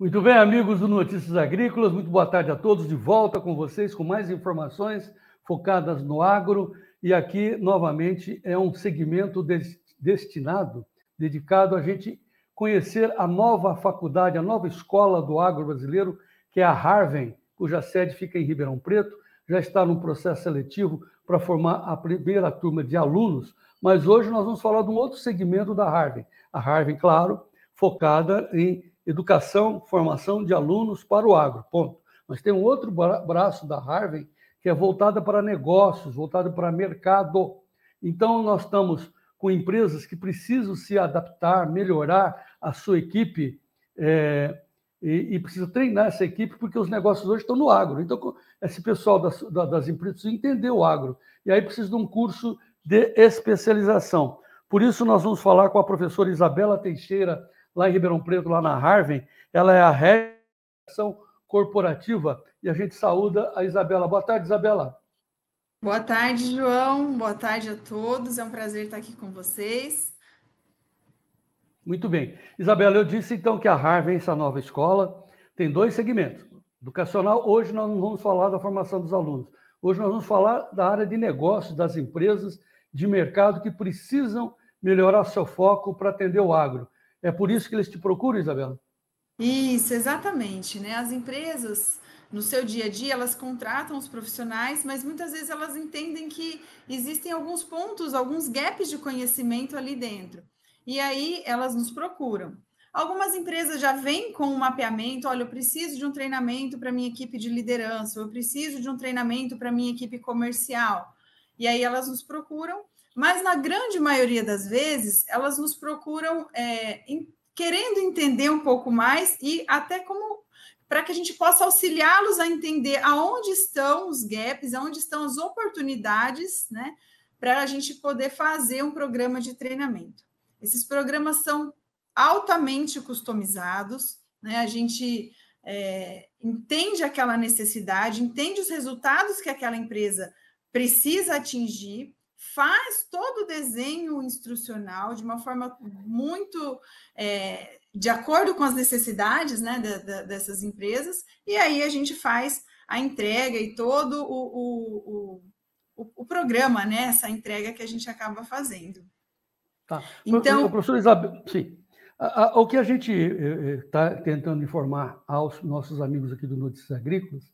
Muito bem, amigos do Notícias Agrícolas, muito boa tarde a todos. De volta com vocês com mais informações focadas no agro. E aqui, novamente, é um segmento destinado, dedicado a gente conhecer a nova faculdade, a nova escola do agro brasileiro, que é a Harvard, cuja sede fica em Ribeirão Preto. Já está num processo seletivo para formar a primeira turma de alunos. Mas hoje nós vamos falar de um outro segmento da Harvard. A Harvard, claro, focada em educação, formação de alunos para o agro, ponto. Mas tem um outro braço da Harvard que é voltada para negócios, voltada para mercado. Então, nós estamos com empresas que precisam se adaptar, melhorar a sua equipe é, e, e precisa treinar essa equipe porque os negócios hoje estão no agro. Então, esse pessoal das, das empresas entender o agro. E aí precisa de um curso de especialização. Por isso, nós vamos falar com a professora Isabela Teixeira, lá em Ribeirão Preto, lá na Harvard. Ela é a reação corporativa e a gente saúda a Isabela. Boa tarde, Isabela. Boa tarde, João. Boa tarde a todos. É um prazer estar aqui com vocês. Muito bem. Isabela, eu disse então que a Harvard, essa nova escola, tem dois segmentos. Educacional, hoje nós não vamos falar da formação dos alunos. Hoje nós vamos falar da área de negócios, das empresas de mercado que precisam melhorar seu foco para atender o agro. É por isso que eles te procuram, Isabela? Isso, exatamente. Né? As empresas, no seu dia a dia, elas contratam os profissionais, mas muitas vezes elas entendem que existem alguns pontos, alguns gaps de conhecimento ali dentro. E aí elas nos procuram. Algumas empresas já vêm com um mapeamento, olha, eu preciso de um treinamento para minha equipe de liderança, eu preciso de um treinamento para minha equipe comercial. E aí elas nos procuram mas na grande maioria das vezes, elas nos procuram é, em, querendo entender um pouco mais e até como para que a gente possa auxiliá-los a entender aonde estão os gaps, aonde estão as oportunidades, né, para a gente poder fazer um programa de treinamento. Esses programas são altamente customizados, né? A gente é, entende aquela necessidade, entende os resultados que aquela empresa precisa atingir faz todo o desenho instrucional de uma forma muito é, de acordo com as necessidades né, dessas empresas, e aí a gente faz a entrega e todo o, o, o, o programa, né, essa entrega que a gente acaba fazendo. Tá. Então, professor Isabel, sim. O que a gente está eh, eh, tentando informar aos nossos amigos aqui do Notícias Agrícolas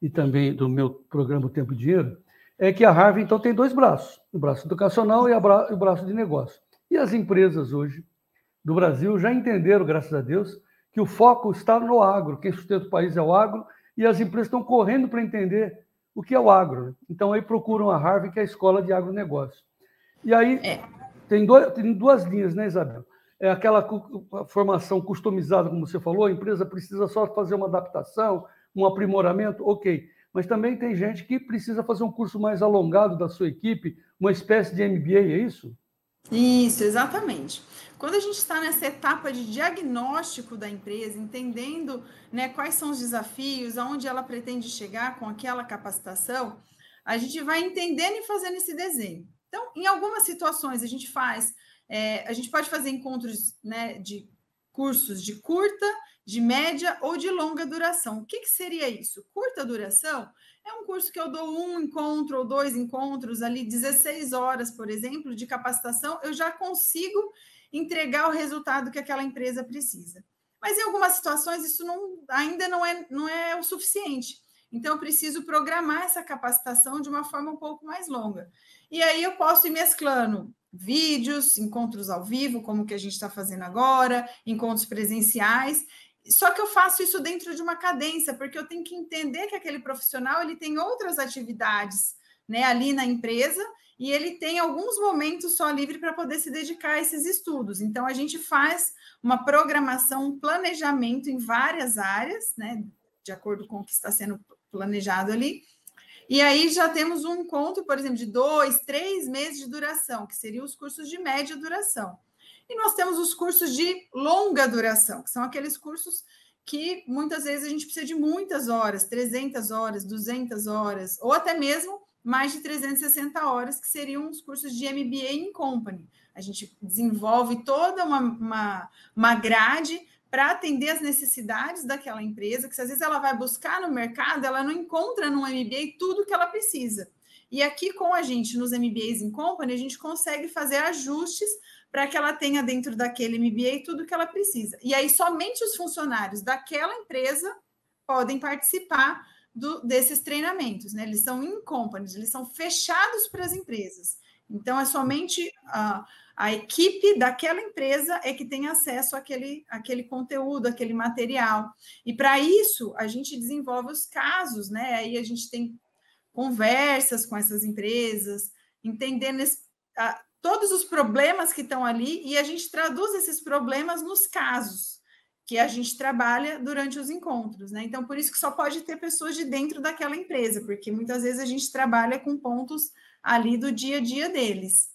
e também do meu programa o Tempo e Dinheiro é que a Harvard, então, tem dois braços: o braço educacional e, bra o braço de negócio. E as empresas hoje do Brasil já entenderam, graças a Deus, que o foco está no agro. Quem sustenta o país é o agro, e as empresas estão correndo para entender o que é o agro. Né? Então, aí procuram a Harvard, que é a escola de agronegócio. E aí é. tem, dois, tem duas linhas, né, Isabel? É aquela formação customizada, como você falou, a empresa precisa só fazer uma adaptação, um aprimoramento, ok. Mas também tem gente que precisa fazer um curso mais alongado da sua equipe, uma espécie de MBA, é isso? Isso, exatamente. Quando a gente está nessa etapa de diagnóstico da empresa, entendendo né, quais são os desafios, aonde ela pretende chegar com aquela capacitação, a gente vai entendendo e fazendo esse desenho. Então, em algumas situações, a gente faz, é, a gente pode fazer encontros né, de cursos de curta de média ou de longa duração. O que, que, seria isso? Curta duração é um curso que eu dou um encontro ou dois encontros ali, 16 horas, por exemplo, de capacitação, eu já consigo entregar o resultado que aquela empresa precisa. Mas em algumas situações isso não, ainda não é, não é o suficiente. Então, eu preciso programar essa capacitação de uma forma um pouco mais longa. E aí eu posso ir mesclando vídeos, encontros ao vivo, como que a gente está fazendo agora, encontros presenciais, só que eu faço isso dentro de uma cadência, porque eu tenho que entender que aquele profissional ele tem outras atividades né, ali na empresa e ele tem alguns momentos só livre para poder se dedicar a esses estudos. Então, a gente faz uma programação, um planejamento em várias áreas, né, de acordo com o que está sendo planejado ali. E aí já temos um encontro, por exemplo, de dois, três meses de duração, que seriam os cursos de média duração. E nós temos os cursos de longa duração, que são aqueles cursos que muitas vezes a gente precisa de muitas horas, 300 horas, 200 horas, ou até mesmo mais de 360 horas, que seriam os cursos de MBA em Company. A gente desenvolve toda uma, uma, uma grade para atender as necessidades daquela empresa, que às vezes ela vai buscar no mercado, ela não encontra no MBA tudo que ela precisa. E aqui com a gente, nos MBAs em Company, a gente consegue fazer ajustes para que ela tenha dentro daquele MBA tudo que ela precisa. E aí somente os funcionários daquela empresa podem participar do, desses treinamentos, né? Eles são in companies, eles são fechados para as empresas. Então é somente a, a equipe daquela empresa é que tem acesso àquele, àquele conteúdo, àquele material. E para isso a gente desenvolve os casos, né? Aí a gente tem conversas com essas empresas, entendendo esse, a, todos os problemas que estão ali e a gente traduz esses problemas nos casos que a gente trabalha durante os encontros, né? Então, por isso que só pode ter pessoas de dentro daquela empresa, porque muitas vezes a gente trabalha com pontos ali do dia a dia deles.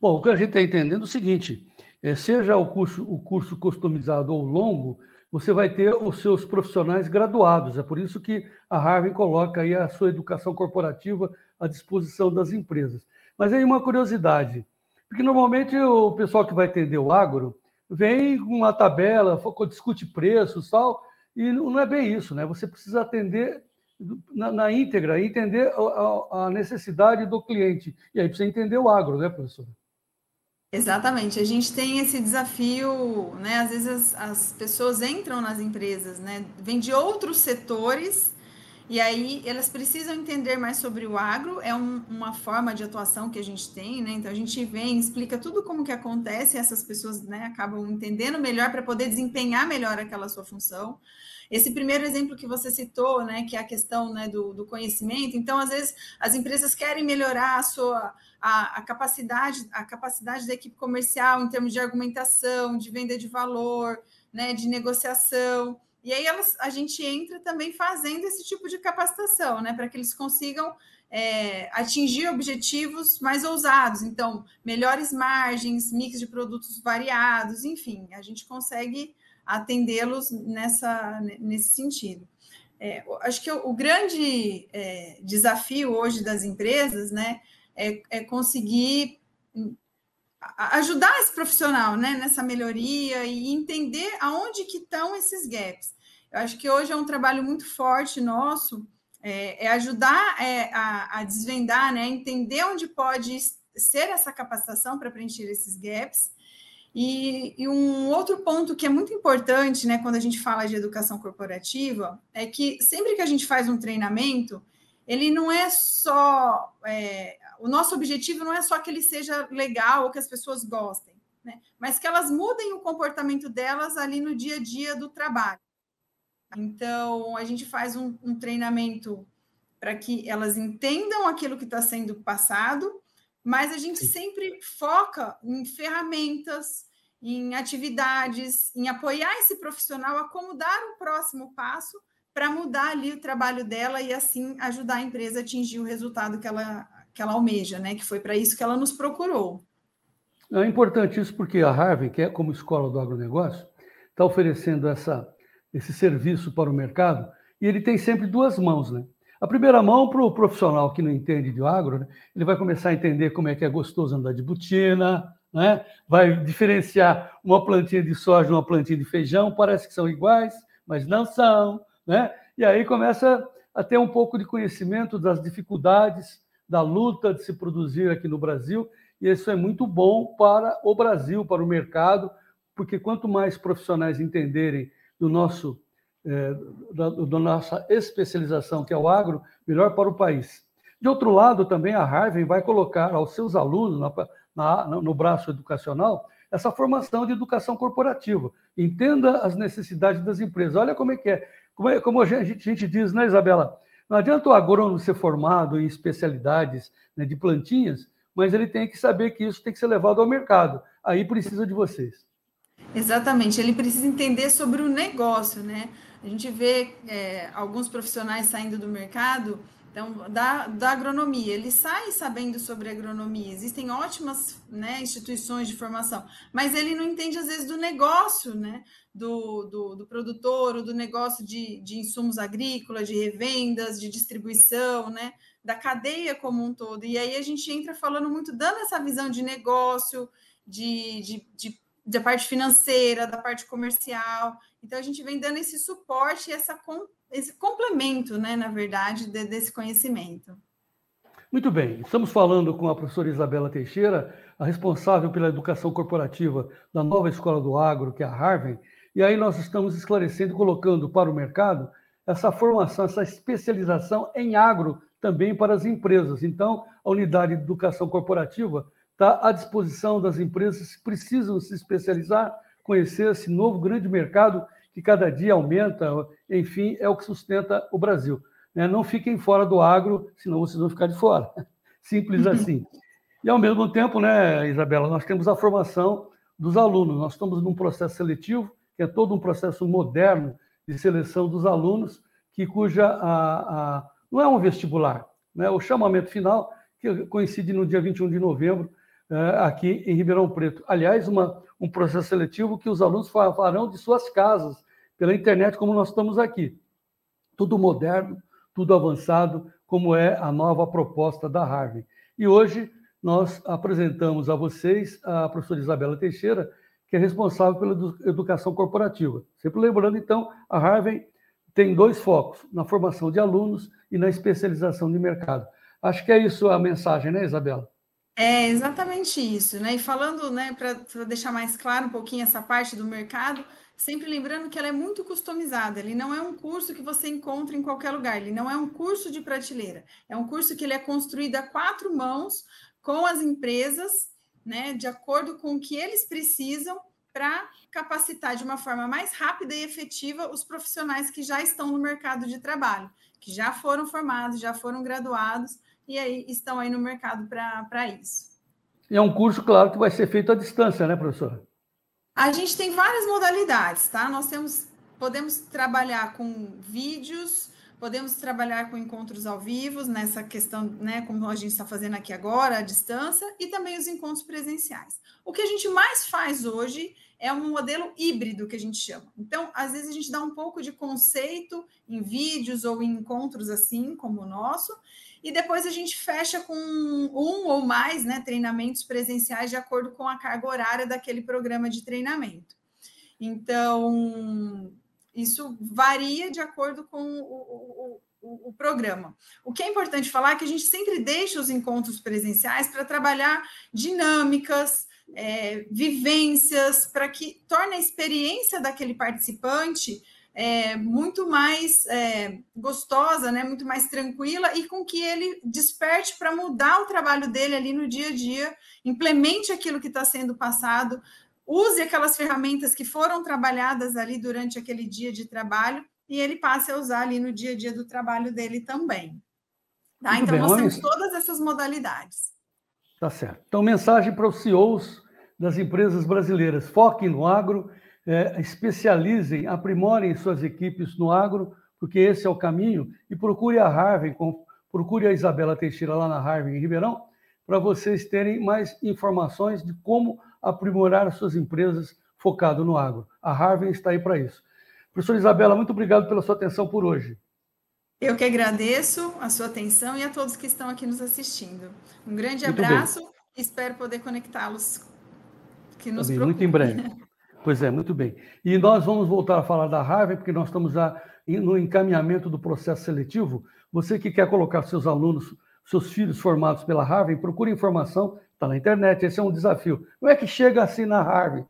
Bom, o que a gente está entendendo é o seguinte: é, seja o curso, o curso customizado ou longo, você vai ter os seus profissionais graduados. É por isso que a Harvard coloca aí a sua educação corporativa à disposição das empresas. Mas aí uma curiosidade, porque normalmente o pessoal que vai atender o agro vem com uma tabela, discute preços tal, e não é bem isso, né? Você precisa atender na, na íntegra, entender a, a, necessidade do cliente. E aí precisa entender o agro, né, professora? Exatamente, a gente tem esse desafio, né? Às vezes as, as pessoas entram nas empresas, né? Vêm de outros setores e aí elas precisam entender mais sobre o agro, é um, uma forma de atuação que a gente tem, né? Então a gente vem, explica tudo como que acontece, essas pessoas né, acabam entendendo melhor para poder desempenhar melhor aquela sua função. Esse primeiro exemplo que você citou, né, que é a questão né, do, do conhecimento, então às vezes as empresas querem melhorar a sua a, a, capacidade, a capacidade da equipe comercial em termos de argumentação, de venda de valor, né, de negociação. E aí elas, a gente entra também fazendo esse tipo de capacitação, né, para que eles consigam é, atingir objetivos mais ousados. Então, melhores margens, mix de produtos variados, enfim, a gente consegue atendê-los nessa, nesse sentido. É, acho que o, o grande é, desafio hoje das empresas, né, é, é conseguir ajudar esse profissional né, nessa melhoria e entender aonde que estão esses gaps. Eu acho que hoje é um trabalho muito forte nosso, é, é ajudar é, a, a, desvendar, né, entender onde pode ser essa capacitação para preencher esses gaps. E, e, um outro ponto que é muito importante, né, quando a gente fala de educação corporativa, é que sempre que a gente faz um treinamento, ele não é só é, o nosso objetivo não é só que ele seja legal ou que as pessoas gostem, né? mas que elas mudem o comportamento delas ali no dia a dia do trabalho. Então, a gente faz um, um treinamento para que elas entendam aquilo que está sendo passado, mas a gente Sim. sempre foca em ferramentas, em atividades, em apoiar esse profissional a como dar o próximo passo para mudar ali o trabalho dela e assim ajudar a empresa a atingir o resultado que ela que ela almeja, né? Que foi para isso que ela nos procurou. É importante isso porque a Harvard, que é como escola do agronegócio, está oferecendo essa, esse serviço para o mercado e ele tem sempre duas mãos, né? A primeira mão para o profissional que não entende de agro, né? ele vai começar a entender como é que é gostoso andar de botina, né? vai diferenciar uma plantinha de soja de uma plantinha de feijão, parece que são iguais, mas não são, né? E aí começa a ter um pouco de conhecimento das dificuldades da luta de se produzir aqui no Brasil, e isso é muito bom para o Brasil, para o mercado, porque quanto mais profissionais entenderem do nosso é, da, da, nossa especialização, que é o agro, melhor para o país. De outro lado, também a Harvard vai colocar aos seus alunos, na, na, no braço educacional, essa formação de educação corporativa. Entenda as necessidades das empresas. Olha como é que é. Como, é, como a, gente, a gente diz, né, Isabela? Não adianta o agrônomo ser formado em especialidades né, de plantinhas, mas ele tem que saber que isso tem que ser levado ao mercado. Aí precisa de vocês. Exatamente, ele precisa entender sobre o negócio, né? A gente vê é, alguns profissionais saindo do mercado então, da, da agronomia, ele sai sabendo sobre agronomia, existem ótimas né, instituições de formação, mas ele não entende, às vezes, do negócio né, do, do, do produtor, ou do negócio de, de insumos agrícolas, de revendas, de distribuição, né, da cadeia como um todo. E aí a gente entra falando muito, dando essa visão de negócio, de, de, de da parte financeira, da parte comercial. Então, a gente vem dando esse suporte e esse complemento, né, na verdade, de, desse conhecimento. Muito bem, estamos falando com a professora Isabela Teixeira, a responsável pela educação corporativa da nova escola do agro, que é a Harvard, e aí nós estamos esclarecendo, colocando para o mercado essa formação, essa especialização em agro também para as empresas. Então, a unidade de educação corporativa está à disposição das empresas que precisam se especializar, conhecer esse novo grande mercado que cada dia aumenta, enfim, é o que sustenta o Brasil. Né? Não fiquem fora do agro, senão vocês vão ficar de fora. Simples assim. E, ao mesmo tempo, né, Isabela, nós temos a formação dos alunos. Nós estamos num processo seletivo, que é todo um processo moderno de seleção dos alunos, que cuja a, a não é um vestibular, né? o chamamento final, que coincide no dia 21 de novembro, aqui em Ribeirão Preto. Aliás, uma, um processo seletivo que os alunos farão de suas casas, pela internet, como nós estamos aqui. Tudo moderno, tudo avançado, como é a nova proposta da Harvard. E hoje nós apresentamos a vocês a professora Isabela Teixeira, que é responsável pela educação corporativa. Sempre lembrando, então, a Harvard tem dois focos, na formação de alunos e na especialização de mercado. Acho que é isso a mensagem, né, Isabela? É exatamente isso, né? E falando, né, para deixar mais claro um pouquinho essa parte do mercado, sempre lembrando que ela é muito customizada. Ele não é um curso que você encontra em qualquer lugar. Ele não é um curso de prateleira. É um curso que ele é construído a quatro mãos com as empresas, né, de acordo com o que eles precisam para capacitar de uma forma mais rápida e efetiva os profissionais que já estão no mercado de trabalho, que já foram formados, já foram graduados e aí estão aí no mercado para isso. E é um curso, claro, que vai ser feito à distância, né, professora? A gente tem várias modalidades, tá? Nós temos, podemos trabalhar com vídeos, podemos trabalhar com encontros ao vivo, nessa questão, né, como a gente está fazendo aqui agora, à distância, e também os encontros presenciais. O que a gente mais faz hoje é um modelo híbrido que a gente chama. Então, às vezes a gente dá um pouco de conceito em vídeos ou em encontros assim, como o nosso, e depois a gente fecha com um ou mais né, treinamentos presenciais de acordo com a carga horária daquele programa de treinamento. Então, isso varia de acordo com o, o, o, programa. O que é importante falar é que a gente sempre deixa os encontros presenciais para trabalhar dinâmicas, é, vivências, para que torne a experiência daquele participante é, muito mais é, gostosa, né, muito mais tranquila e com que ele desperte para mudar o trabalho dele ali no dia a dia, implemente aquilo que está sendo passado, use aquelas ferramentas que foram trabalhadas ali durante aquele dia de trabalho e ele passe a usar ali no dia a dia do trabalho dele também. Tá? Então, bem, nós temos todas essas modalidades. Tá certo. Então, mensagem para os CEOs das empresas brasileiras: foquem no agro é, especializem, aprimorem suas equipes no agro, porque esse é o caminho, e procure a Harvard, procure a Isabela Teixeira lá na Harvard em Ribeirão, para vocês terem mais informações de como aprimorar suas empresas focado no agro. A Harvard está aí para isso. Professora Isabela, muito obrigado pela sua atenção por hoje. Eu que agradeço a sua atenção e a todos que estão aqui nos assistindo. Um grande muito abraço, bem. espero poder conectá-los que nos tá Muito em breve. Pois é, muito bem. E nós vamos voltar a falar da Harvard, porque nós estamos já no encaminhamento do processo seletivo. Você que quer colocar seus alunos, seus filhos formados pela Harvard, procure informação, está na internet, esse é um desafio. Não é que chega assim na Harvard,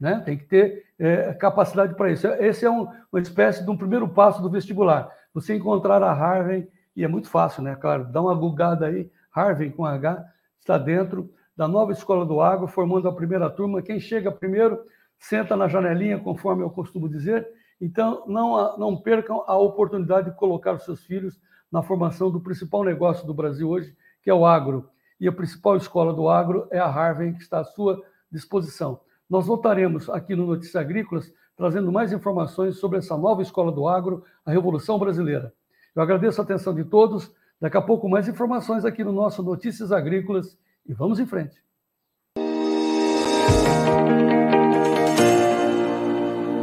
né? tem que ter é, capacidade para isso. Esse é um, uma espécie de um primeiro passo do vestibular. Você encontrar a Harvard, e é muito fácil, né? Claro, dá uma gugada aí, Harvard com H, está dentro da nova Escola do Agro, formando a primeira turma. Quem chega primeiro senta na janelinha, conforme eu costumo dizer. Então, não, não percam a oportunidade de colocar os seus filhos na formação do principal negócio do Brasil hoje, que é o agro. E a principal escola do agro é a Harvard, que está à sua disposição. Nós voltaremos aqui no Notícias Agrícolas trazendo mais informações sobre essa nova escola do agro, a Revolução Brasileira. Eu agradeço a atenção de todos. Daqui a pouco, mais informações aqui no nosso Notícias Agrícolas e vamos em frente.